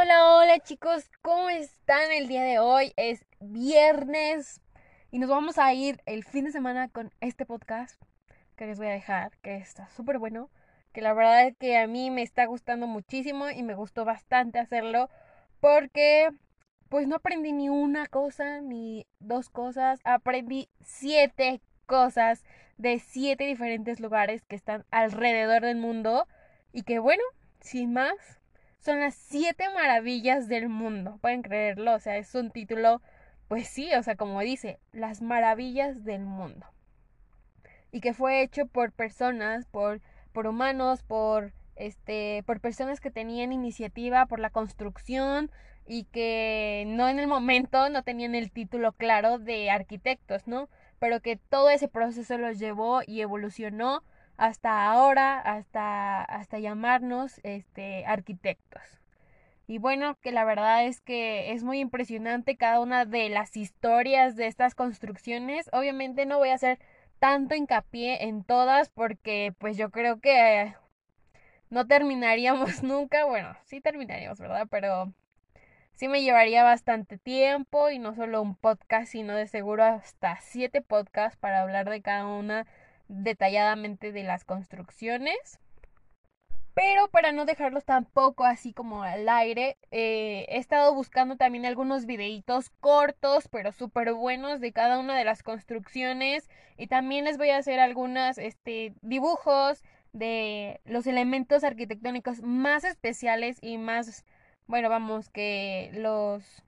Hola, hola chicos, ¿cómo están el día de hoy? Es viernes y nos vamos a ir el fin de semana con este podcast que les voy a dejar, que está súper bueno, que la verdad es que a mí me está gustando muchísimo y me gustó bastante hacerlo porque pues no aprendí ni una cosa ni dos cosas, aprendí siete cosas de siete diferentes lugares que están alrededor del mundo y que bueno, sin más, son las siete maravillas del mundo, pueden creerlo, o sea, es un título, pues sí, o sea, como dice, las maravillas del mundo. Y que fue hecho por personas, por, por humanos, por este, por personas que tenían iniciativa por la construcción y que no en el momento no tenían el título claro de arquitectos, ¿no? Pero que todo ese proceso los llevó y evolucionó hasta ahora, hasta, hasta llamarnos este, arquitectos. Y bueno, que la verdad es que es muy impresionante cada una de las historias de estas construcciones. Obviamente no voy a hacer tanto hincapié en todas porque pues yo creo que no terminaríamos nunca. Bueno, sí terminaríamos, ¿verdad? Pero sí me llevaría bastante tiempo y no solo un podcast, sino de seguro hasta siete podcasts para hablar de cada una detalladamente de las construcciones. Pero para no dejarlos tampoco así como al aire, eh, he estado buscando también algunos videitos cortos, pero súper buenos de cada una de las construcciones. Y también les voy a hacer algunos este, dibujos de los elementos arquitectónicos más especiales y más, bueno, vamos, que los,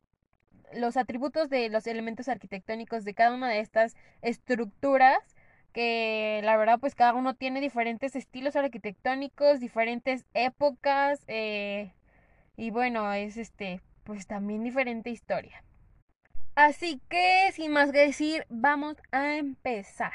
los atributos de los elementos arquitectónicos de cada una de estas estructuras que la verdad pues cada uno tiene diferentes estilos arquitectónicos, diferentes épocas eh, y bueno, es este pues también diferente historia. Así que sin más que decir, vamos a empezar.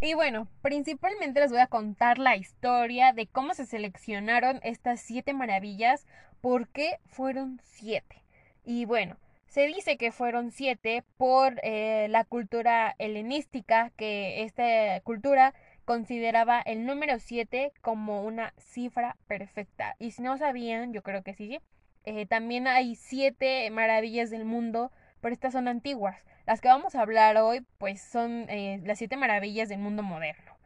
Y bueno, principalmente les voy a contar la historia de cómo se seleccionaron estas siete maravillas, por qué fueron siete. Y bueno, se dice que fueron siete por eh, la cultura helenística, que esta cultura consideraba el número siete como una cifra perfecta. Y si no sabían, yo creo que sí, eh, también hay siete maravillas del mundo, pero estas son antiguas. Las que vamos a hablar hoy, pues son eh, las siete maravillas del mundo moderno.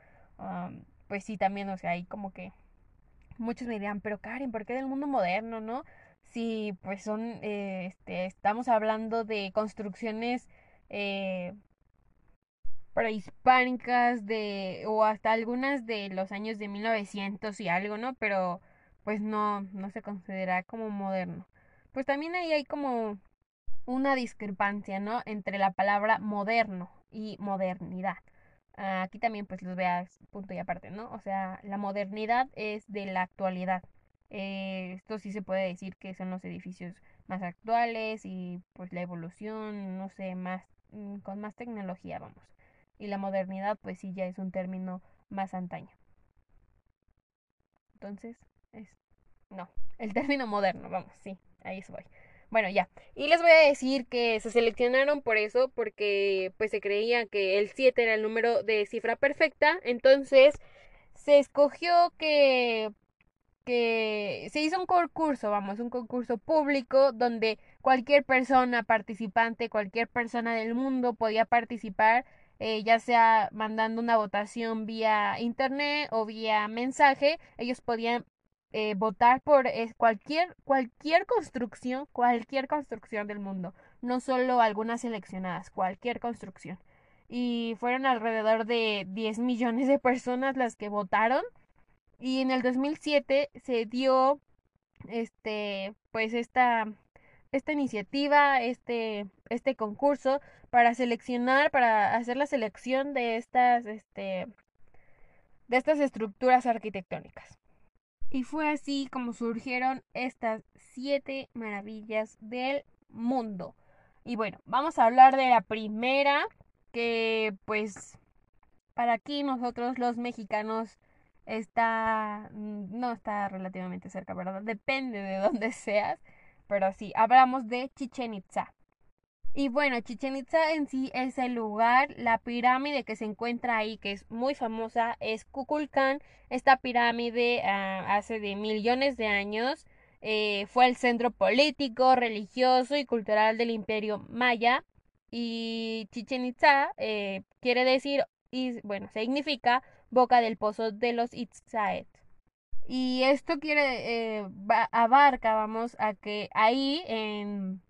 pues sí, también, o sea, hay como que muchos me dirán, pero Karen, ¿por qué del mundo moderno, no? Sí, pues son, eh, este, estamos hablando de construcciones eh, prehispánicas de, o hasta algunas de los años de 1900 y algo, ¿no? Pero pues no, no se considera como moderno. Pues también ahí hay como una discrepancia, ¿no? Entre la palabra moderno y modernidad. Aquí también pues los veas punto y aparte, ¿no? O sea, la modernidad es de la actualidad. Eh, esto sí se puede decir que son los edificios más actuales y pues la evolución, no sé, más mm, con más tecnología, vamos. Y la modernidad pues sí ya es un término más antaño. Entonces, es no, el término moderno, vamos, sí, ahí voy. Bueno, ya. Y les voy a decir que se seleccionaron por eso, porque pues se creía que el 7 era el número de cifra perfecta. Entonces se escogió que, que se hizo un concurso, vamos, un concurso público donde cualquier persona participante, cualquier persona del mundo podía participar, eh, ya sea mandando una votación vía internet o vía mensaje. Ellos podían eh, votar por eh, cualquier, cualquier construcción, cualquier construcción del mundo, no solo algunas seleccionadas, cualquier construcción. Y fueron alrededor de 10 millones de personas las que votaron. Y en el 2007 se dio este pues esta esta iniciativa, este este concurso para seleccionar, para hacer la selección de estas este de estas estructuras arquitectónicas. Y fue así como surgieron estas siete maravillas del mundo. Y bueno, vamos a hablar de la primera, que pues para aquí nosotros los mexicanos está, mm, no está relativamente cerca, ¿verdad? Depende de dónde seas, pero sí, hablamos de Chichen Itza. Y bueno, Chichen Itza en sí es el lugar, la pirámide que se encuentra ahí, que es muy famosa, es Kukulcán. Esta pirámide ah, hace de millones de años eh, fue el centro político, religioso y cultural del imperio maya. Y Chichen Itza eh, quiere decir, y, bueno, significa boca del pozo de los Itzaet. Y esto quiere, eh, abarca, vamos, a que ahí en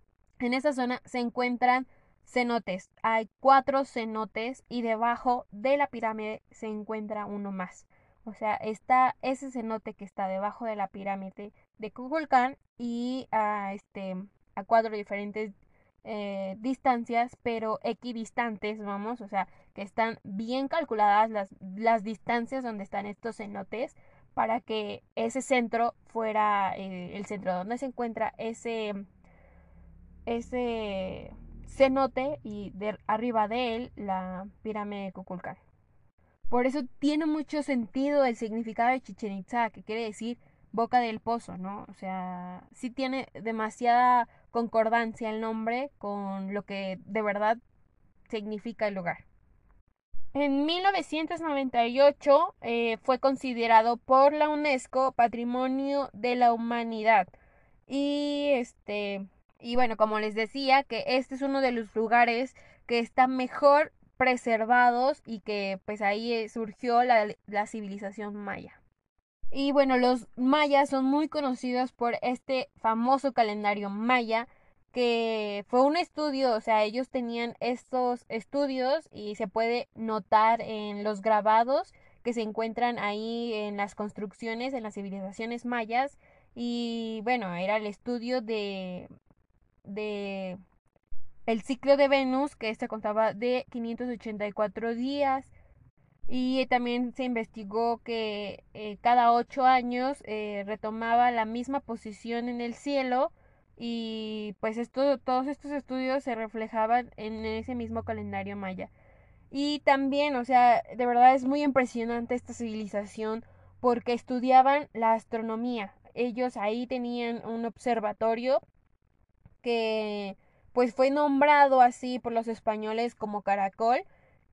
en esa zona se encuentran cenotes. Hay cuatro cenotes y debajo de la pirámide se encuentra uno más. O sea, está ese cenote que está debajo de la pirámide de Kukulcán y a, este, a cuatro diferentes eh, distancias, pero equidistantes, vamos, o sea, que están bien calculadas las, las distancias donde están estos cenotes para que ese centro fuera eh, el centro donde se encuentra ese ese cenote y arriba de él la pirámide de. Por eso tiene mucho sentido el significado de Chichen Itza, que quiere decir boca del pozo, ¿no? O sea, sí tiene demasiada concordancia el nombre con lo que de verdad significa el lugar. En 1998 eh, fue considerado por la UNESCO Patrimonio de la Humanidad y este y bueno, como les decía, que este es uno de los lugares que están mejor preservados y que pues ahí eh, surgió la, la civilización maya. Y bueno, los mayas son muy conocidos por este famoso calendario maya que fue un estudio, o sea, ellos tenían estos estudios y se puede notar en los grabados que se encuentran ahí en las construcciones, en las civilizaciones mayas. Y bueno, era el estudio de de el ciclo de Venus, que este contaba de 584 días. Y también se investigó que eh, cada ocho años eh, retomaba la misma posición en el cielo y pues todos estos estudios se reflejaban en ese mismo calendario maya. Y también, o sea, de verdad es muy impresionante esta civilización porque estudiaban la astronomía. Ellos ahí tenían un observatorio que pues fue nombrado así por los españoles como caracol.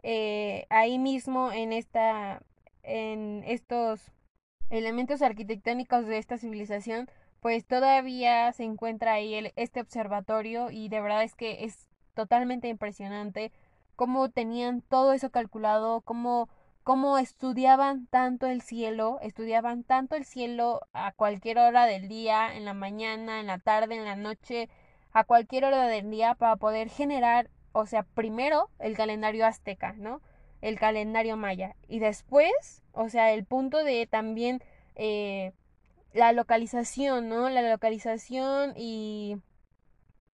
Eh, ahí mismo en esta en estos elementos arquitectónicos de esta civilización pues todavía se encuentra ahí este observatorio y de verdad es que es totalmente impresionante cómo tenían todo eso calculado, cómo, cómo estudiaban tanto el cielo, estudiaban tanto el cielo a cualquier hora del día, en la mañana, en la tarde, en la noche, a cualquier hora del día para poder generar, o sea, primero el calendario azteca, ¿no? El calendario maya. Y después, o sea, el punto de también eh, la localización, ¿no? La localización y...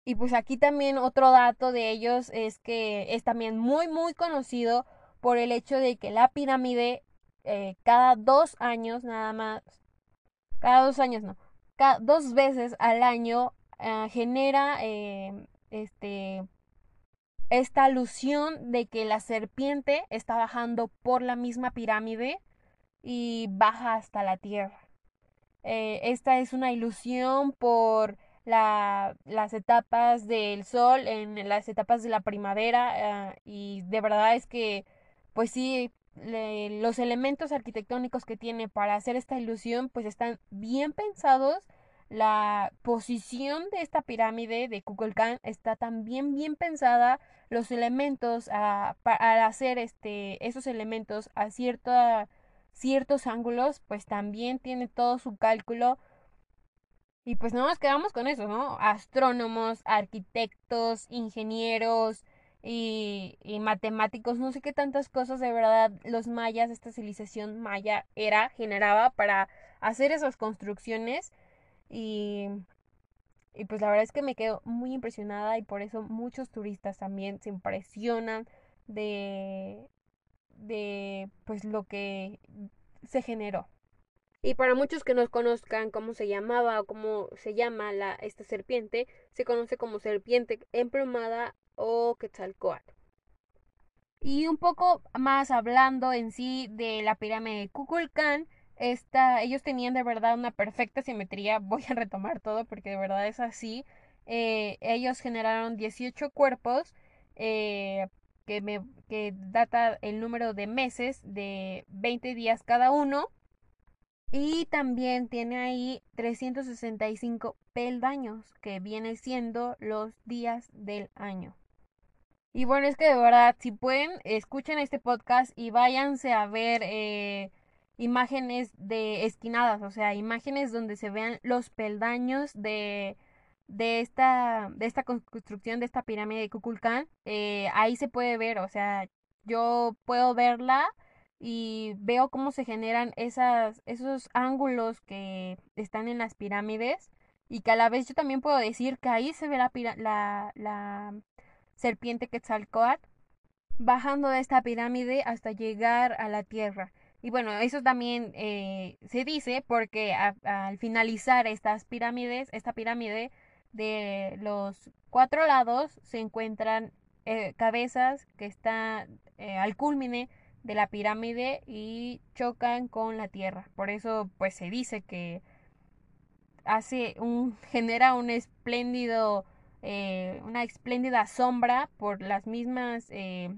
Y pues aquí también otro dato de ellos es que es también muy, muy conocido por el hecho de que la pirámide eh, cada dos años nada más, cada dos años no, cada dos veces al año Ah, genera em, este esta alusión de que la serpiente está bajando por la misma pirámide y baja hasta la tierra. Eh, esta es una ilusión por la, las etapas del sol en las etapas de la primavera ah, y de verdad es que pues sí los elementos arquitectónicos que tiene para hacer esta ilusión pues están bien pensados la posición de esta pirámide de Kukulcán está también bien pensada. Los elementos, a, al hacer este, esos elementos a ciertos ángulos, pues también tiene todo su cálculo. Y pues no nos quedamos con eso, ¿no? Astrónomos, arquitectos, ingenieros y, y matemáticos, no sé qué tantas cosas de verdad los mayas, esta civilización maya era, generaba para hacer esas construcciones y, y pues la verdad es que me quedo muy impresionada y por eso muchos turistas también se impresionan de, de pues lo que se generó. Y para muchos que no conozcan cómo se llamaba o cómo se llama la, esta serpiente, se conoce como serpiente emplumada o Quetzalcoatl. Y un poco más hablando en sí de la pirámide de Kukulcán, esta, ellos tenían de verdad una perfecta simetría. Voy a retomar todo porque de verdad es así. Eh, ellos generaron 18 cuerpos eh, que, data el número de meses de 20 días cada uno. Y también tiene ahí 365 peldaños, que viene siendo los días del año. Y bueno, es que de verdad, si pueden, escuchen este podcast y váyanse a ver eh, imágenes de esquinadas, o sea, imágenes donde se vean los peldaños de, de, esta, de esta construcción, de esta pirámide de Kukulcán. Eh, ahí se puede ver, o sea, yo puedo verla y veo cómo se generan esas, esos ángulos que están en las pirámides y que a la vez yo también puedo decir que ahí se ve la, la, la serpiente Quetzalcoatl bajando de esta pirámide hasta llegar a la tierra. Y bueno, eso también eh, se dice porque al finalizar estas pirámides, esta pirámide de los cuatro lados se encuentran eh, cabezas que están eh, al culmine de la pirámide y chocan con la tierra. Por eso pues se dice que hace un genera un espléndido una espléndida sombra por las mismas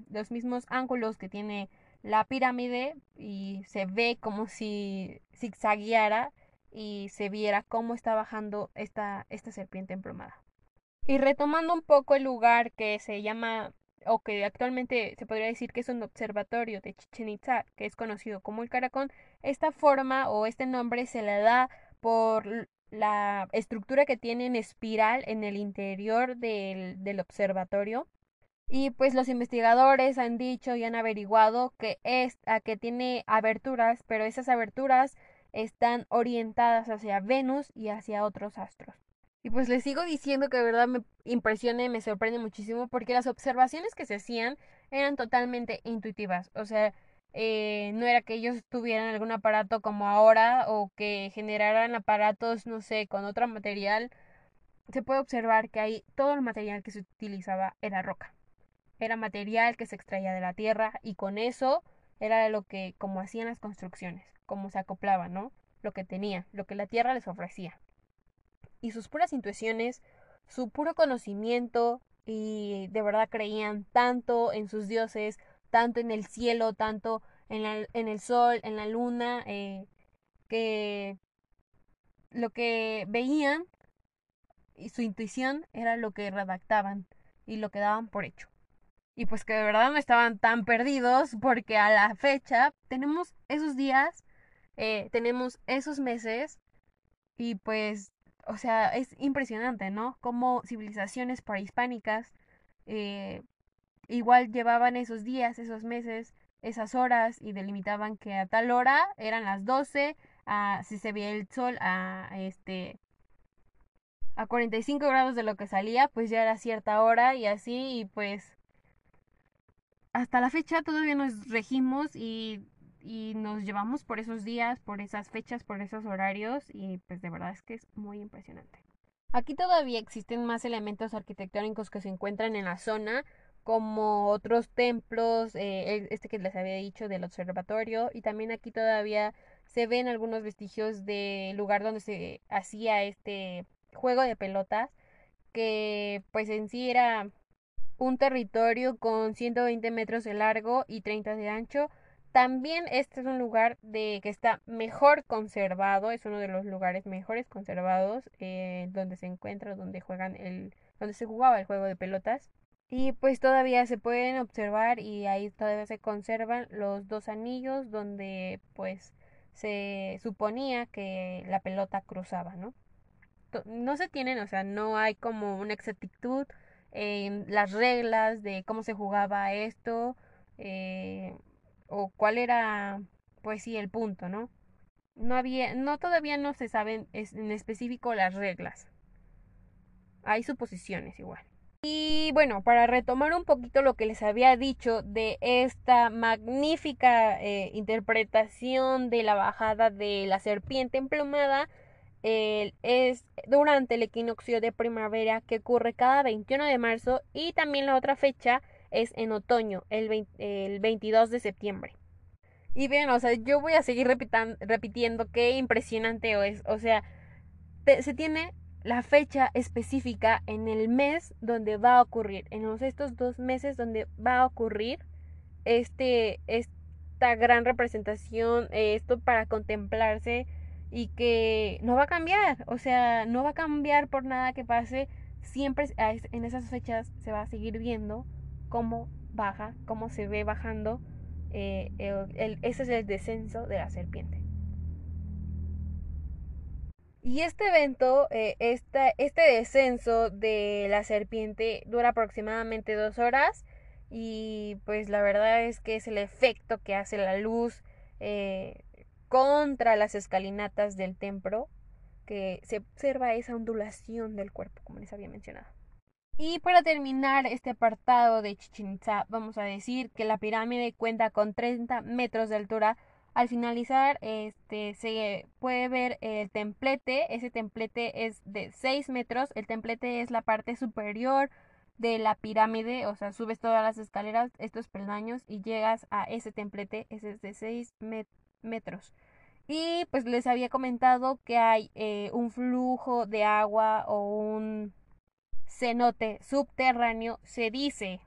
los mismos ángulos que tiene la pirámide y se ve como si zigzagueara y se viera cómo está bajando esta, esta serpiente emplumada. Y retomando un poco el lugar que se llama, o que actualmente se podría decir que es un observatorio de Chichen Itza, que es conocido como el Caracón, esta forma o este nombre se le da por la estructura que tiene en espiral en el interior del, del observatorio y pues los investigadores han dicho y han averiguado que esta que tiene aberturas, pero esas aberturas están orientadas hacia Venus y hacia otros astros. Y pues les sigo diciendo que de verdad me impresiona y me sorprende muchísimo porque las observaciones que se hacían eran totalmente intuitivas. O sea, eh, no era que ellos tuvieran algún aparato como ahora o que generaran aparatos, no sé, con otro material. Se puede observar que ahí todo el material que se utilizaba era roca era material que se extraía de la tierra y con eso era lo que, como hacían las construcciones, como se acoplaban, ¿no? Lo que tenían, lo que la tierra les ofrecía. Y sus puras intuiciones, su puro conocimiento y de verdad creían tanto en sus dioses, tanto en el cielo, tanto en, en el sol, en la luna, eh, que lo que veían y su intuición era lo que redactaban y lo que daban por hecho y pues que de verdad no estaban tan perdidos porque a la fecha tenemos esos días, eh, tenemos esos meses y pues, o sea, es impresionante, ¿no? Como civilizaciones prehispánicas eh, igual llevaban esos días, esos meses, esas horas y delimitaban que a tal hora eran las 12, a, si se veía el sol a este a 45 grados de lo que salía, pues ya era cierta hora y así y pues hasta la fecha todavía nos regimos y, y, nos llevamos por esos días, por esas fechas, por esos horarios y pues de verdad es que es muy impresionante. Aquí todavía existen más elementos arquitectónicos que se encuentran en la zona, como otros templos, eh, este que les había dicho del observatorio, y también aquí todavía se ven algunos vestigios del lugar donde se hacía este juego de pelotas, que pues en sí era un territorio con 120 metros de largo y 30 de ancho. También este es un lugar de que está mejor conservado, es uno de los lugares mejores conservados eh, donde se encuentra, donde juegan el, donde se jugaba el juego de pelotas. Y pues todavía se pueden observar y ahí todavía se conservan los dos anillos donde pues se suponía que la pelota cruzaba, ¿no? No se tienen, o sea, no hay como una exactitud las reglas de cómo se jugaba esto eh, o cuál era pues sí el punto no no había no todavía no se saben en específico las reglas. Hay suposiciones igual. Y bueno, para retomar un poquito lo que les había dicho de esta magnífica eh, interpretación de la bajada de la serpiente emplumada, es durante el equinoccio de primavera que ocurre cada 21 de marzo y también la otra fecha es en otoño, el, el 22 de septiembre. Y bien, o sea, yo voy a seguir repitiendo qué impresionante es. O sea, se tiene la fecha específica en el mes donde va a ocurrir, en los, estos dos meses donde va a ocurrir este, esta gran representación, esto para contemplarse y que no va a cambiar, o sea, no va a cambiar por nada que pase, siempre en esas fechas se va a seguir viendo cómo baja, cómo se ve bajando, eh, ese es el descenso de la serpiente. Y este evento, eh, este descenso de la serpiente dura aproximadamente dos horas y pues la verdad es que es el efecto que hace la luz eh, contra las escalinatas del templo que se observa esa ondulación del cuerpo, como les había mencionado. Y para terminar este apartado de Chichen Itza, vamos a decir que la pirámide cuenta con 30 metros de altura al finalizar, este, se puede ver el templete. Ese templete es de 6 metros. El templete es la parte superior de la pirámide. O sea, subes todas las escaleras, estos peldaños, y llegas a ese templete. Ese es de 6 metros. Y pues les había comentado que hay eh, un flujo de agua o un cenote subterráneo. Se dice,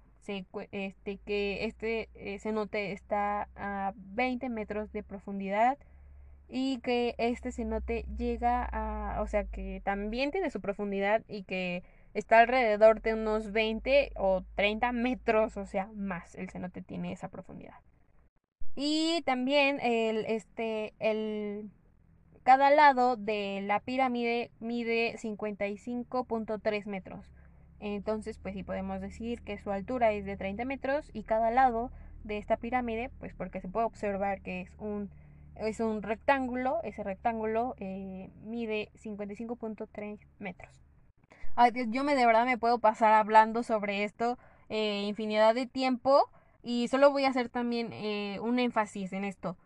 este, que este eh, cenote está a 20 metros de profundidad y que este cenote llega a, o sea, que también tiene su profundidad y que está alrededor de unos 20 o 30 metros, o sea, más el cenote tiene esa profundidad. Y también el, este, el, cada lado de la pirámide mide 55.3 metros. Entonces, pues sí podemos decir que su altura es de 30 metros y cada lado de esta pirámide, pues porque se puede observar que es un, es un rectángulo, ese rectángulo eh, mide 55.3 metros. yo me de verdad me puedo pasar hablando sobre esto eh, infinidad de tiempo y solo voy a hacer también eh, un énfasis en esto.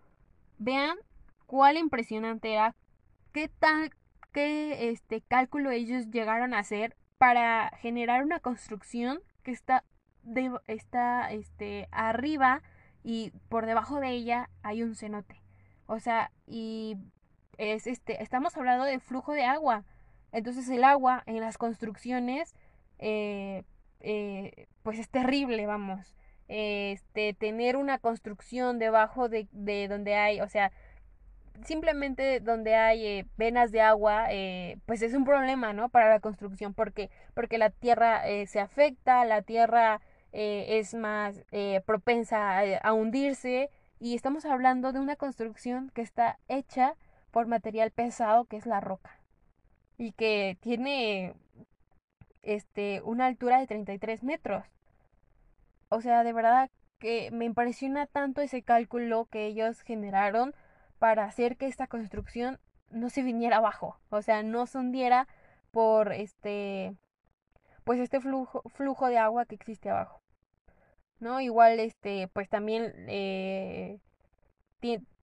Vean cuál impresionante era, qué tal, qué este cálculo ellos llegaron a hacer para generar una construcción que está, está este, arriba y por debajo de ella hay un cenote. O sea, y es este, estamos hablando de flujo de agua. Entonces el agua en las construcciones, eh, eh, pues es terrible, vamos. Este, tener una construcción debajo de, de donde hay, o sea, simplemente donde hay eh, venas de agua, eh, pues es un problema, ¿no? Para la construcción, porque, porque la tierra eh, se afecta, la tierra es más propensa a, hundirse y estamos hablando de una construcción que está hecha por material pesado que es la roca y que tiene este una altura de 33 metros. O sea, de verdad que me impresiona tanto ese cálculo que ellos generaron para hacer que esta construcción no se viniera abajo, o sea, no se hundiera por este pues este flujo, de agua que existe abajo. ¿No? Igual este pues también eh,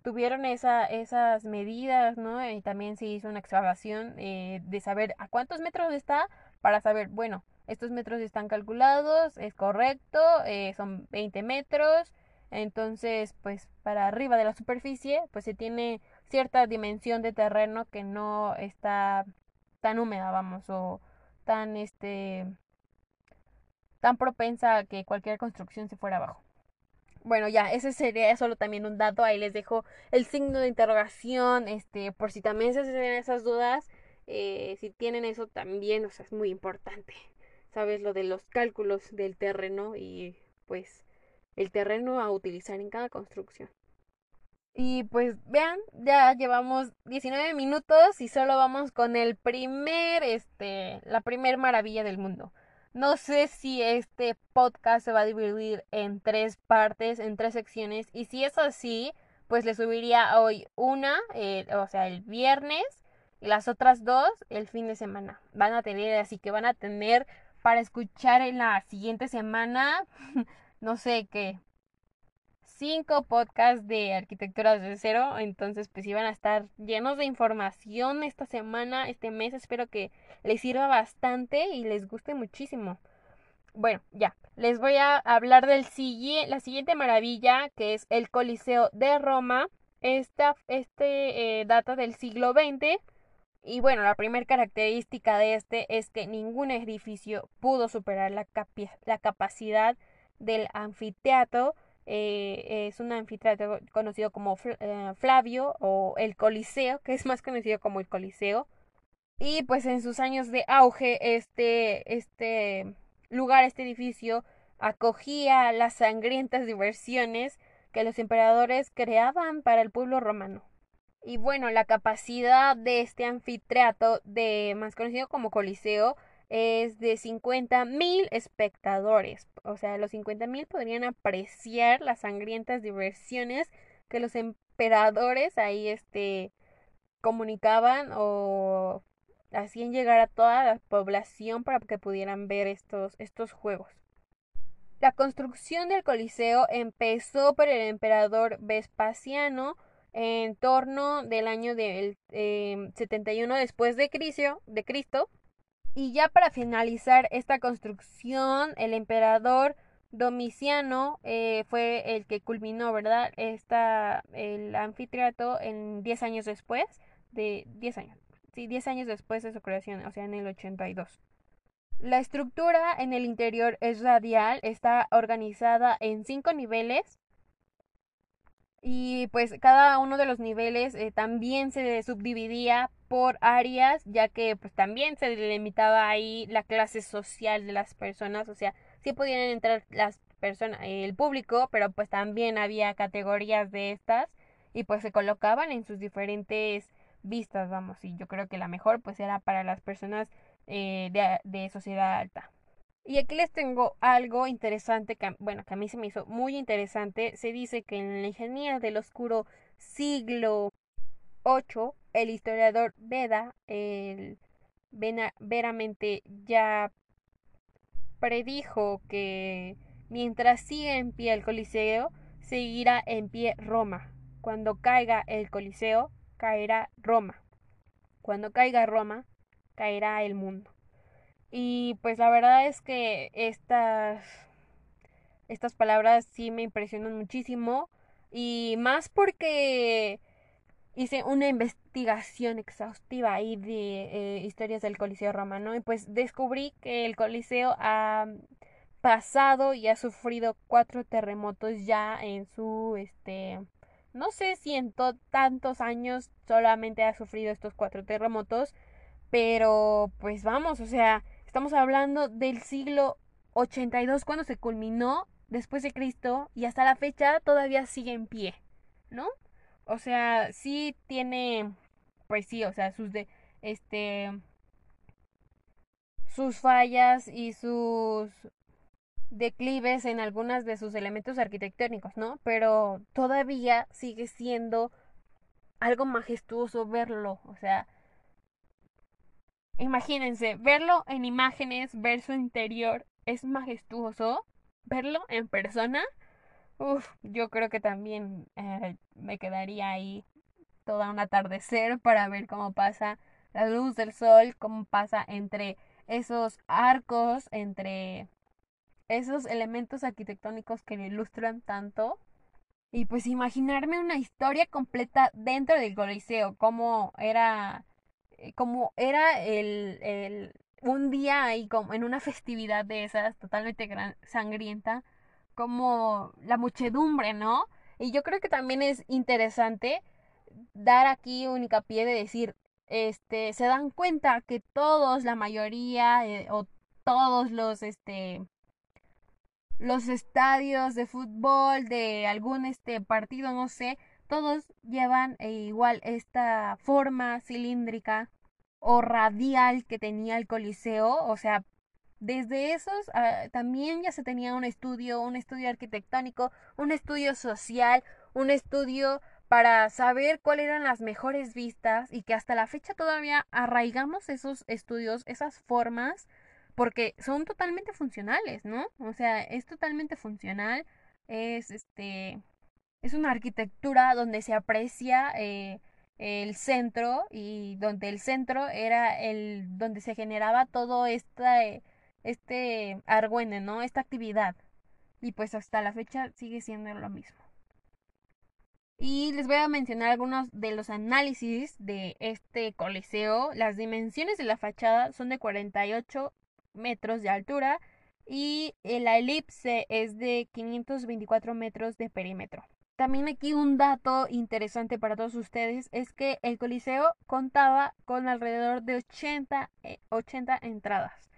tuvieron esa, esas medidas, ¿no? Y también se hizo una excavación eh, de saber a cuántos metros está para saber, bueno, estos metros están calculados, es correcto, eh, son 20 metros, entonces, pues para arriba de la superficie, pues se tiene cierta dimensión de terreno que no está tan húmeda, vamos, o tan este tan propensa a que cualquier construcción se fuera abajo. Bueno, ya, ese sería solo también un dato. Ahí les dejo el signo de interrogación, este, por si también se hacen esas dudas. Eh, si tienen eso también, o sea, es muy importante. Sabes lo de los cálculos del terreno y pues el terreno a utilizar en cada construcción. Y pues vean, ya llevamos 19 minutos y solo vamos con el primer, este, la primer maravilla del mundo. No sé si este podcast se va a dividir en tres partes, en tres secciones. Y si es así, pues le subiría hoy una, eh, o sea, el viernes, y las otras dos el fin de semana. Van a tener, así que van a tener para escuchar en la siguiente semana, no sé qué, cinco podcasts de arquitectura de cero, entonces pues iban a estar llenos de información esta semana, este mes, espero que les sirva bastante y les guste muchísimo. Bueno, ya, les voy a hablar del la siguiente maravilla que es el Coliseo de Roma. Esta, este eh, data del siglo XX y bueno, la primera característica de este es que ningún edificio pudo superar la, la capacidad del anfiteatro eh, es un anfiteatro conocido como eh, Flavio o el Coliseo, que es más conocido como el Coliseo. Y pues en sus años de auge, este, este lugar, este edificio, acogía las sangrientas diversiones que los emperadores creaban para el pueblo romano. Y bueno, la capacidad de este anfiteatro, de, más conocido como Coliseo, es de 50 mil espectadores. O sea, los 50 mil podrían apreciar las sangrientas diversiones que los emperadores ahí este, comunicaban o hacían llegar a toda la población para que pudieran ver estos, estos juegos. La construcción del Coliseo empezó por el emperador Vespasiano en torno del año del 71 em, después de Cristo, de Cristo y ya para finalizar esta construcción, el emperador Domiciano eh, fue el que culminó, ¿verdad? Esta, el anfiteatro en 10 años después, de 10 años, sí, 10 años después de su creación, o sea, en el 82. La estructura en el interior es radial, está organizada en cinco niveles y pues cada uno de los niveles eh, también se subdividía por áreas, ya que pues también se delimitaba ahí la clase social de las personas, o sea, sí podían entrar las personas, el público, pero pues también había categorías de estas y pues se colocaban en sus diferentes vistas, vamos, y yo creo que la mejor pues era para las personas eh, de, de sociedad alta. Y aquí les tengo algo interesante que, bueno, que a mí se me hizo muy interesante. Se dice que en la ingeniería del oscuro siglo VIII, el historiador Veda, el veramente ya predijo que mientras siga en pie el Coliseo, seguirá en pie Roma. Cuando caiga el Coliseo, caerá Roma. Cuando caiga Roma, caerá el mundo. Y pues la verdad es que estas, estas palabras sí me impresionan muchísimo. Y más porque hice una investigación exhaustiva ahí de eh, historias del Coliseo Romano. Y pues descubrí que el Coliseo ha pasado y ha sufrido cuatro terremotos ya en su este no sé si en tantos años solamente ha sufrido estos cuatro terremotos pero pues vamos o sea Estamos hablando del siglo 82 cuando se culminó después de Cristo y hasta la fecha todavía sigue en pie, ¿no? O sea, sí tiene, pues sí, o sea, sus de, este, sus fallas y sus declives en algunas de sus elementos arquitectónicos, ¿no? Pero todavía sigue siendo algo majestuoso verlo, o sea, Imagínense, verlo en imágenes, ver su interior, es majestuoso. Verlo en persona, uff, yo creo que también eh, me quedaría ahí toda un atardecer para ver cómo pasa la luz del sol, cómo pasa entre esos arcos, entre esos elementos arquitectónicos que lo ilustran tanto. Y pues imaginarme una historia completa dentro del Coliseo, cómo era eh, como era el, el, un día ahí como en una festividad de esas totalmente sangrienta, como la muchedumbre, ¿no? Y yo creo que también es interesante dar aquí un hincapié de decir, este, se dan cuenta que todos, la mayoría, eh, o todos los, este, los estadios de fútbol, de algún, este, partido, no sé, todos llevan eh, igual esta forma cilíndrica o radial que tenía el Coliseo, o sea, desde esos ah, también ya se tenía un estudio, un estudio arquitectónico, un estudio social, un estudio para saber cuáles eran las mejores vistas y que hasta la fecha todavía arraigamos esos estudios, esas formas porque son totalmente funcionales, ¿no? O sea, es totalmente funcional, es este, es una arquitectura donde se aprecia eh, el centro y donde el centro era el donde se generaba todo esta, este argüende, ¿no? Esta actividad. Y pues hasta la fecha sigue siendo lo mismo. Y les voy a mencionar algunos de los análisis de este coliseo. Las dimensiones de la fachada son de 48 metros de altura y la elipse es de 524 metros de perímetro. También aquí un dato interesante para todos ustedes es que el Coliseo contaba con alrededor de 80, 80 eh, entradas,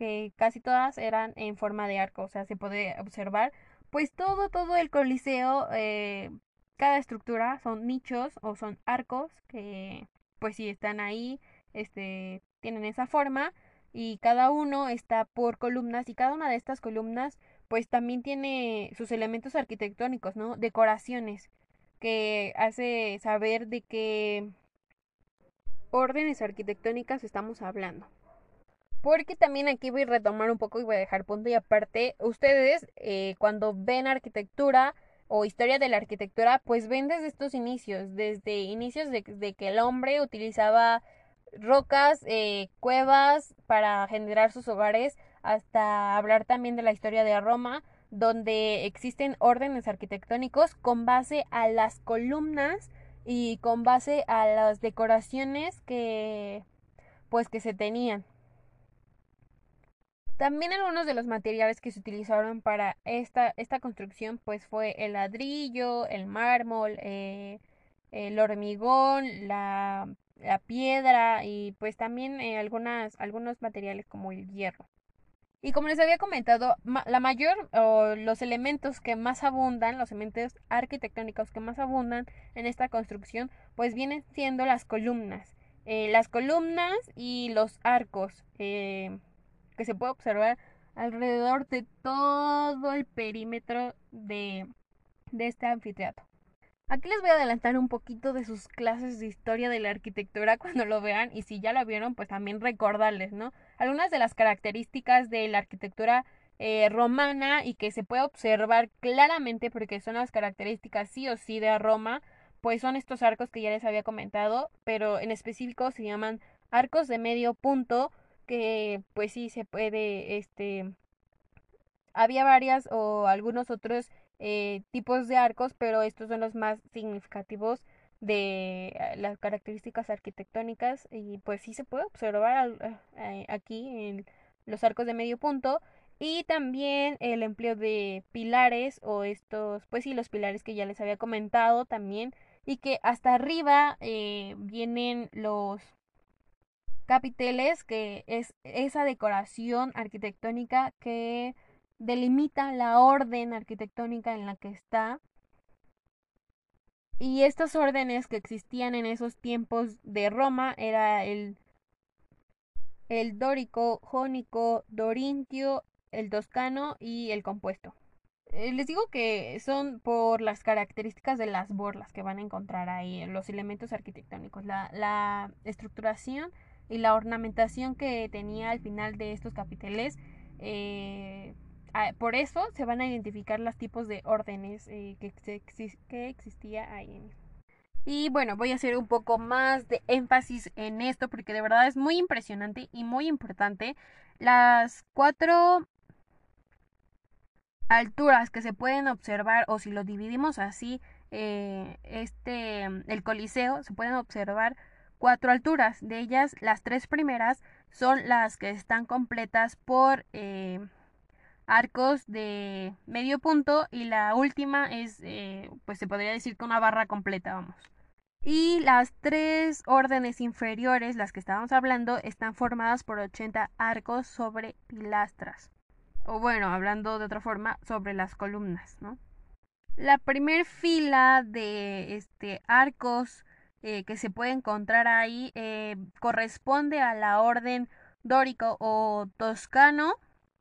que casi todas eran en forma de arco, o sea, se puede observar, pues todo, todo el Coliseo, eh, cada estructura son nichos o son arcos que pues sí están ahí, este, tienen esa forma y cada uno está por columnas y cada una de estas columnas pues también tiene sus elementos arquitectónicos, ¿no? Decoraciones que hace saber de qué órdenes arquitectónicas estamos hablando. Porque también aquí voy a retomar un poco y voy a dejar punto y aparte, ustedes eh, cuando ven arquitectura o historia de la arquitectura, pues ven desde estos inicios, desde inicios de, que el hombre utilizaba rocas, eh, cuevas para generar sus hogares, hasta hablar también de la historia de Roma, donde existen órdenes arquitectónicos con base a las columnas y con base a las decoraciones que pues que se tenían. También algunos de los materiales que se utilizaron para esta, esta construcción pues fue el ladrillo, el mármol, eh, el hormigón, la, la, piedra y pues también eh, algunas, algunos materiales como el hierro. Y como les había comentado, la mayor o los elementos que más abundan, los elementos arquitectónicos que más abundan en esta construcción, pues vienen siendo las columnas. Eh, las columnas y los arcos que se puede observar alrededor de todo el perímetro de, de este anfiteatro. Aquí les voy a adelantar un poquito de sus clases de historia de la arquitectura cuando lo vean y si ya lo vieron, pues también recordarles, ¿no? Algunas de las características de la arquitectura eh, romana y que se puede observar claramente porque son las características sí o sí de Roma, pues son estos arcos que ya les había comentado, pero en específico se llaman arcos de medio punto que pues sí se puede, este, había varias o algunos otros eh, tipos de arcos, pero estos son los más significativos de eh, las características arquitectónicas y pues sí se puede observar eh, aquí en los arcos de medio punto y también el empleo de pilares o estos pues sí los pilares que ya les había comentado también y que hasta arriba vienen los capiteles que es esa decoración arquitectónica que delimita la orden arquitectónica en la que está. Y estas órdenes que existían en esos tiempos de Roma era el, el dórico, jónico, dorintio, el toscano y el compuesto. Eh, les digo que son por las características de las borlas que van a encontrar ahí, los elementos arquitectónicos, la, la estructuración y la ornamentación que tenía al final de estos capiteles. Eh, por eso se van a identificar los tipos de órdenes eh, que, que existía ahí. Y bueno, voy a hacer un poco más de énfasis en esto porque de verdad es muy impresionante y muy importante. Las cuatro alturas que se pueden observar o si lo dividimos así, eh, este, el coliseo, se pueden observar cuatro alturas. De ellas, las tres primeras son las que están completas por... Eh, arcos de medio punto y la última es, eh, pues se podría decir que una barra completa, vamos. Y las tres órdenes inferiores, las que estábamos hablando, están formadas por 80 arcos sobre pilastras. O bueno, hablando de otra forma, sobre las columnas, ¿no? La primer fila de este, arcos eh, que se puede encontrar ahí eh, corresponde a la orden dórico o toscano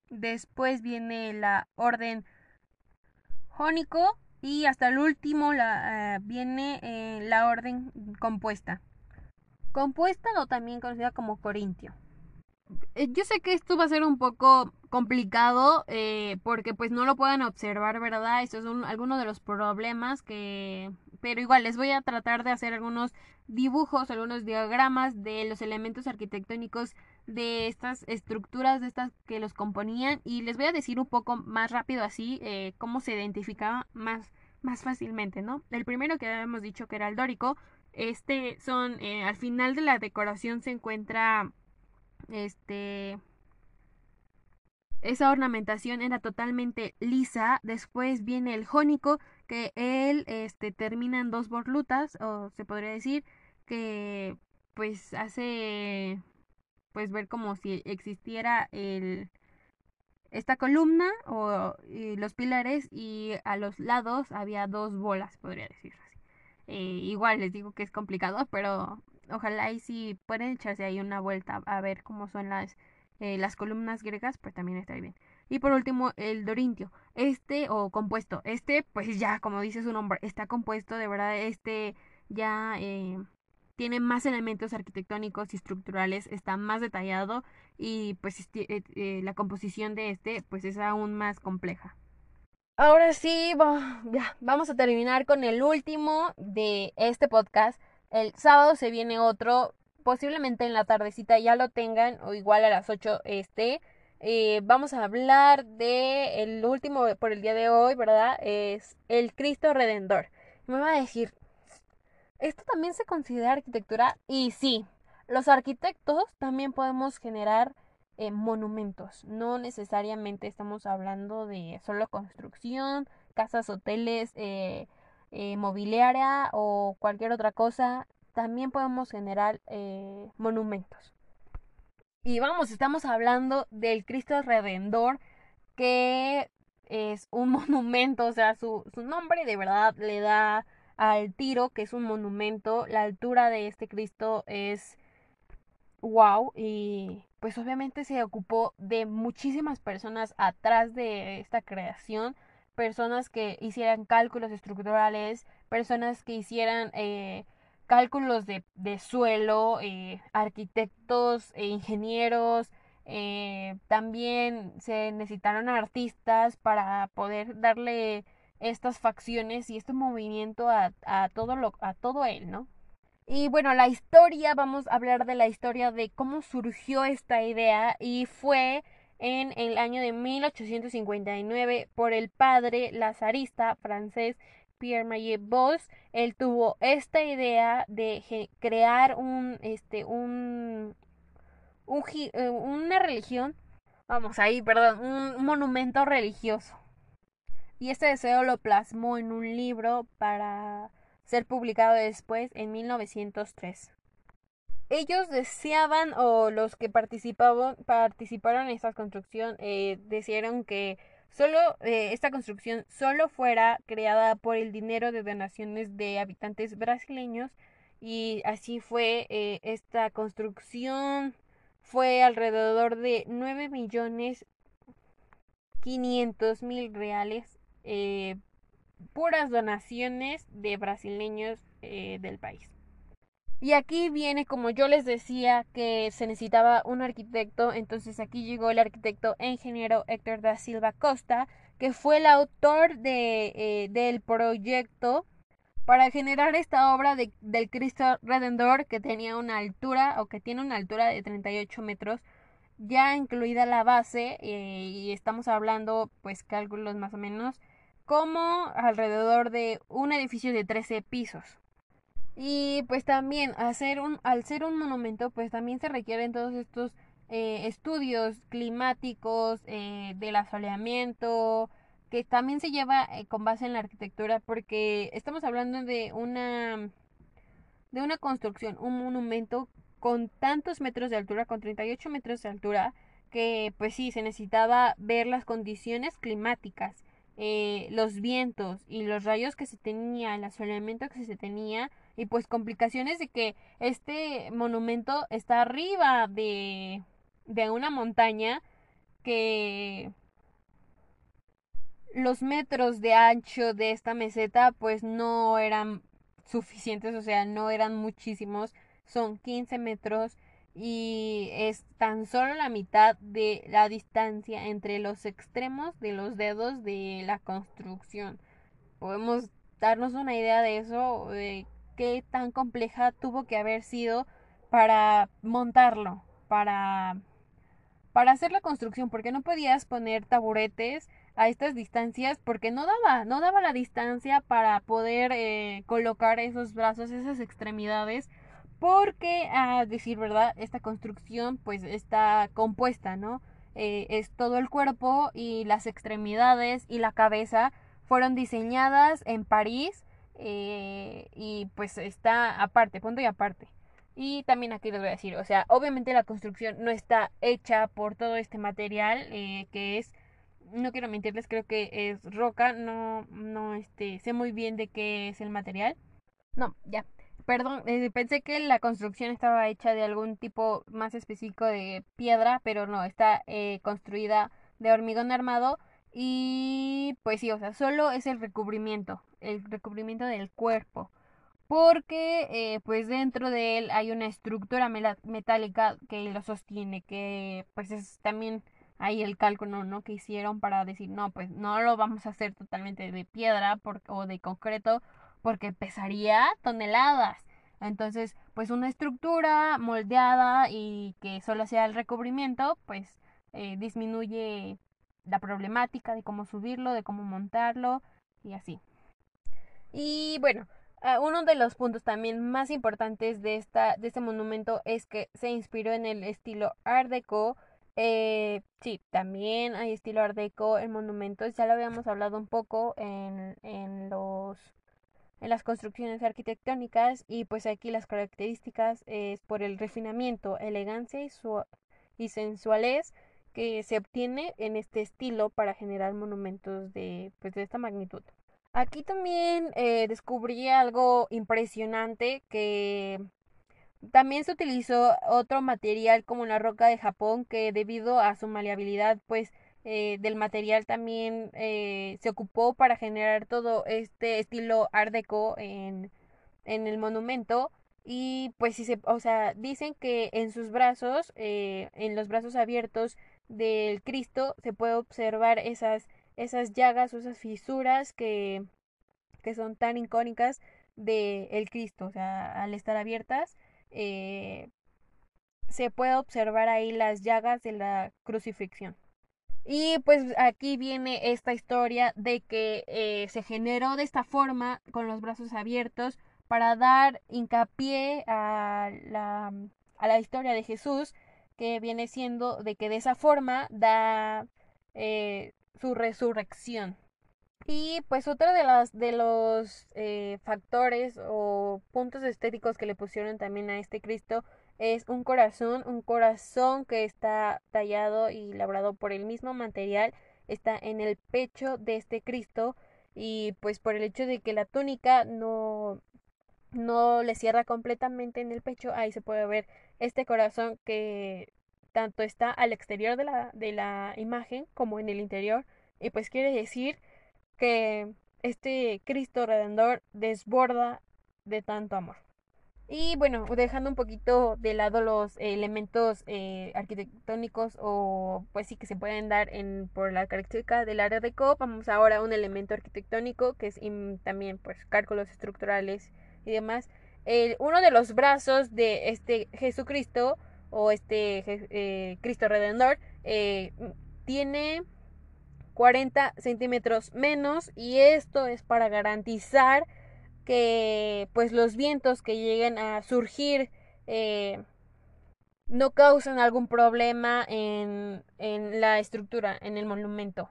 Después viene la orden jónico y hasta el último eh, viene la orden compuesta. Compuesta o también conocida como corintio. yo sé que esto va a ser un poco complicado eh, porque pues no lo pueden observar, ¿verdad? Estos son algunos de los problemas que... Pero igual les voy a tratar de hacer algunos dibujos, algunos diagramas de los elementos arquitectónicos de estas estructuras, de estas que los componían y les voy a decir un poco más rápido así eh, cómo se identificaba más, más fácilmente, ¿no? El primero que habíamos dicho que era el dórico, este son, al final de la decoración se encuentra este esa ornamentación era totalmente lisa. Después viene el jónico, que él este, termina en dos borlutas, o se podría decir que pues hace pues ver como si existiera el esta columna o los pilares y a los lados había dos bolas, podría decir así. Eh, igual les digo que es complicado, pero ojalá y si pueden echarse ahí una vuelta a ver cómo son las, eh, las columnas griegas, pues también estaría bien. Y por último, el dorintio. Este, o compuesto, este, pues ya, como dice su nombre, está compuesto, de verdad, este ya eh, tiene más elementos arquitectónicos y estructurales, está más detallado y pues eh, la composición de este, pues es aún más compleja. Ahora sí, vamos a terminar con el último de este podcast el sábado se viene otro, posiblemente en la tardecita ya lo tengan o igual a las 8 este. Eh, vamos a hablar de el último por el día de hoy, ¿verdad? Es el Cristo Redentor. Me va a decir, ¿esto también se considera arquitectura? Y sí, los arquitectos también podemos generar eh, monumentos. No necesariamente estamos hablando de solo construcción, casas, hoteles, eh, mobiliaria o cualquier otra cosa, también podemos generar eh, monumentos. Y vamos, estamos hablando del Cristo Redentor, que es un monumento, o sea, su, su nombre de verdad le da al tiro, que es un monumento. La altura de este Cristo es wow y pues obviamente se ocupó de muchísimas personas atrás de esta creación personas que hicieran cálculos estructurales, personas que hicieran eh, cálculos de, suelo, eh, arquitectos e ingenieros. Eh, también se necesitaron artistas para poder darle estas facciones y este movimiento a, a todo lo, a todo él, ¿no? Y bueno, la historia, vamos a hablar de la historia de cómo surgió esta idea y fue en el año de 1859 por el padre lazarista francés Pierre Maillet Boss. Él tuvo esta idea de crear un, este, un, eh, una religión, vamos ahí, perdón, un monumento religioso. Y este deseo lo plasmó en un libro para ser publicado después en 1903 ellos deseaban o los que participaron en esta construcción eh, desearon que solo eh, esta construcción solo fuera creada por el dinero de donaciones de habitantes brasileños y así fue eh, esta construcción fue alrededor de 9 millones 500 mil reales puras donaciones de brasileños del país y aquí viene, como yo les decía, que se necesitaba un arquitecto, entonces aquí llegó el arquitecto e ingeniero Héctor da Silva Costa, que fue el autor de, eh, del proyecto para generar esta obra de, del Cristo Redentor que tenía una altura o que tiene una altura de 38 metros, ya incluida la base, eh, y estamos hablando, pues cálculos más o menos, como alrededor de un edificio de 13 pisos. Y pues también hacer un, al ser un monumento, pues también se requieren todos estos eh, estudios climáticos, eh, del asoleamiento, que también se lleva eh, con base en la arquitectura, porque estamos hablando de una de una construcción, un monumento con tantos metros de altura, con 38 metros de altura, que pues sí, se necesitaba ver las condiciones climáticas, los vientos y los rayos que se tenía, el asoleamiento que se tenía, y pues complicaciones de que este monumento está arriba de, de una montaña que los metros de ancho de esta meseta pues no eran suficientes, o sea, no eran muchísimos, son 15 metros y es tan solo la mitad de la distancia entre los extremos de los dedos de la construcción. Podemos darnos una idea de eso, qué tan compleja tuvo que haber sido para montarlo, para, para hacer la construcción, porque no podías poner taburetes a estas distancias, porque no daba, no daba la distancia para poder eh, colocar esos brazos, esas extremidades, porque a decir verdad, esta construcción pues está compuesta, ¿no? Eh, es todo el cuerpo y las extremidades y la cabeza fueron diseñadas en París eh, y pues está aparte, punto y aparte. Y también aquí les voy a decir, o sea, obviamente la construcción no está hecha por todo este material eh, que es, no quiero mentirles, creo que es roca, no, no, este, sé muy bien de qué es el material. No, ya, perdón, eh, pensé que la construcción estaba hecha de algún tipo más específico de piedra, pero no, está construida de hormigón armado y pues sí, o sea, solo es el recubrimiento, el recubrimiento del cuerpo. Porque eh, pues dentro de él hay una estructura metálica que lo sostiene, que pues es también ahí el cálculo ¿no? que hicieron para decir, no, pues no lo vamos a hacer totalmente de piedra o de concreto porque pesaría toneladas. Entonces, pues una estructura moldeada y que solo sea el recubrimiento, pues eh, disminuye la problemática de cómo subirlo, de cómo montarlo y así. Y bueno, ah, uno de los puntos también más importantes de, esta, de este monumento es que se inspiró en el estilo Art Deco. Eh, sí, también hay estilo Art Deco en monumentos, ya lo habíamos hablado un poco en, en los en las construcciones arquitectónicas y pues aquí las características es por el refinamiento, elegancia y, su y que se obtiene en este estilo para generar monumentos de, pues, de esta magnitud. Aquí también eh, descubrí algo impresionante que también se utilizó otro material como la roca de Japón que debido a su maleabilidad pues eh, del material también eh, se ocupó para generar todo este estilo art deco en, en el monumento y pues si se, o sea, dicen que en sus brazos, en los brazos abiertos del Cristo se puede observar esas, esas llagas o esas fisuras que, que son tan icónicas del el Cristo. O sea, al estar abiertas, eh, se puede observar ahí las llagas de la crucifixión. Y pues aquí viene esta historia de que eh, se generó de esta forma, con los brazos abiertos, para dar hincapié a la, a la historia de Jesús que viene siendo de que de esa forma da eh, su resurrección. Y pues otro de, las, de los eh, factores o puntos estéticos que le pusieron también a este Cristo es un corazón, un corazón que está tallado y labrado por el mismo material, está en el pecho de este Cristo y pues por el hecho de que la túnica no, no le cierra completamente en el pecho, ahí se puede ver este corazón que tanto está al exterior de la, de la imagen como en el interior. Y pues quiere decir que este Cristo Redentor desborda de tanto amor. Y bueno, dejando un poquito de lado los elementos eh, arquitectónicos o pues sí que se pueden dar en, por la característica del área de COP, vamos ahora a un elemento arquitectónico que es también pues cálculos estructurales y demás. El, uno de los brazos de este Jesucristo o este eh, Cristo Redentor eh, tiene 40 centímetros menos y esto es para garantizar que pues los vientos que lleguen a surgir eh, no causen algún problema en, en la estructura, en el monumento.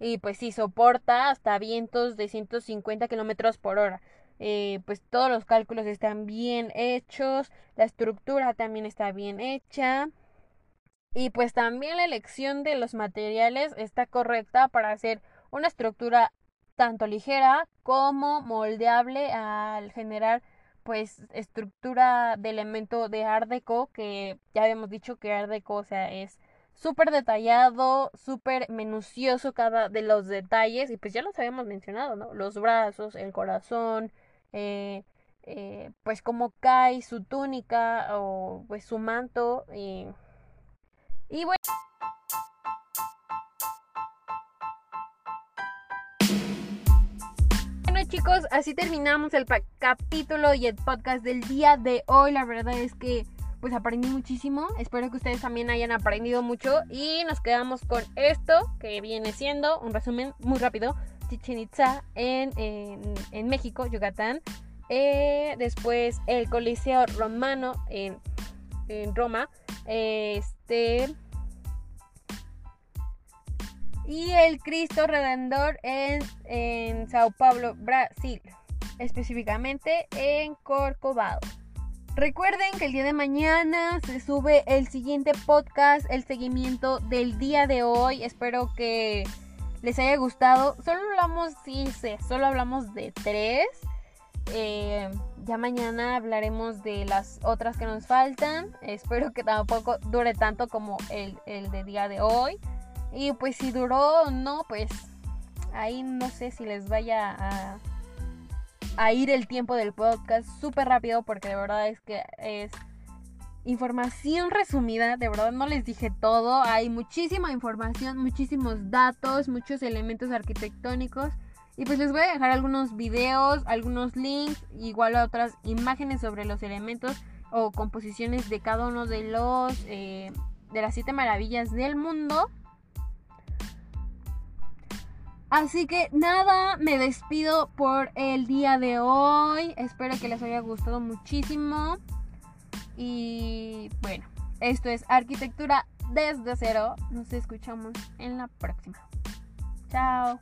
Y pues sí, soporta hasta vientos de 150 kilómetros por hora. Eh, pues todos los cálculos están bien hechos, la estructura también está bien hecha y pues también la elección de los materiales está correcta para hacer una estructura tanto ligera como moldeable al generar pues estructura de elemento de Art Deco que ya habíamos dicho que Art Deco o sea es súper detallado, súper minucioso cada de los detalles y pues ya los habíamos mencionado, ¿no? Los brazos, el corazón, eh, eh, pues cómo cae su túnica o pues su manto y, y bueno. Chicos, así terminamos el capítulo y el podcast del día de hoy. La verdad es que pues aprendí muchísimo. Espero que ustedes también hayan aprendido mucho. Y nos quedamos con esto, que viene siendo un resumen muy rápido. Chichen Itza en, en, México, Yucatán. Eh, después el Coliseo Romano en, en Roma. Este. Y el Cristo Redentor en, en Sao Paulo, Brasil. Específicamente en Corcovado. Recuerden que el día de mañana se sube el siguiente podcast, el seguimiento del día de hoy. Espero que les haya gustado. Solo hablamos, sí, sí solo hablamos de tres. Eh, ya mañana hablaremos de las otras que nos faltan. Espero que tampoco dure tanto como el, el de día de hoy. Y pues si duró o no, pues ahí no sé si les vaya a a ir el tiempo del podcast súper rápido porque de verdad es que es información resumida, de verdad no les dije todo, hay muchísima información, muchísimos datos, muchos elementos arquitectónicos y pues les voy a dejar algunos videos, algunos links, igual a otras imágenes sobre los elementos o composiciones de cada uno de los eh, de las siete maravillas del mundo Así que nada, me despido por el día de hoy. Espero que les haya gustado muchísimo. Y bueno, esto es arquitectura desde cero. Nos escuchamos en la próxima. Chao.